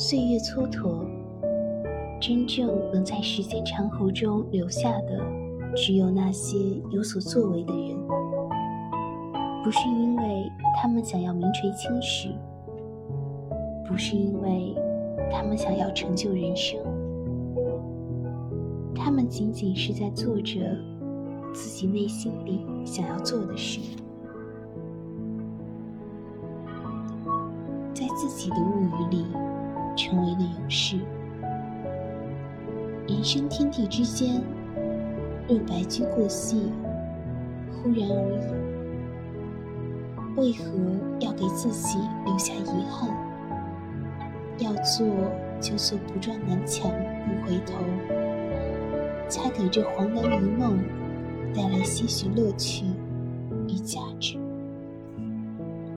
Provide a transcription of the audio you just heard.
岁月蹉跎，真正能在时间长河中留下的，只有那些有所作为的人。不是因为他们想要名垂青史，不是因为他们想要成就人生，他们仅仅是在做着自己内心里想要做的事。在自己的物语里，是。人生天地之间，若白驹过隙，忽然而已。为何要给自己留下遗憾？要做就做不撞南墙不回头，才给这黄粱一梦带来些许乐趣与价值。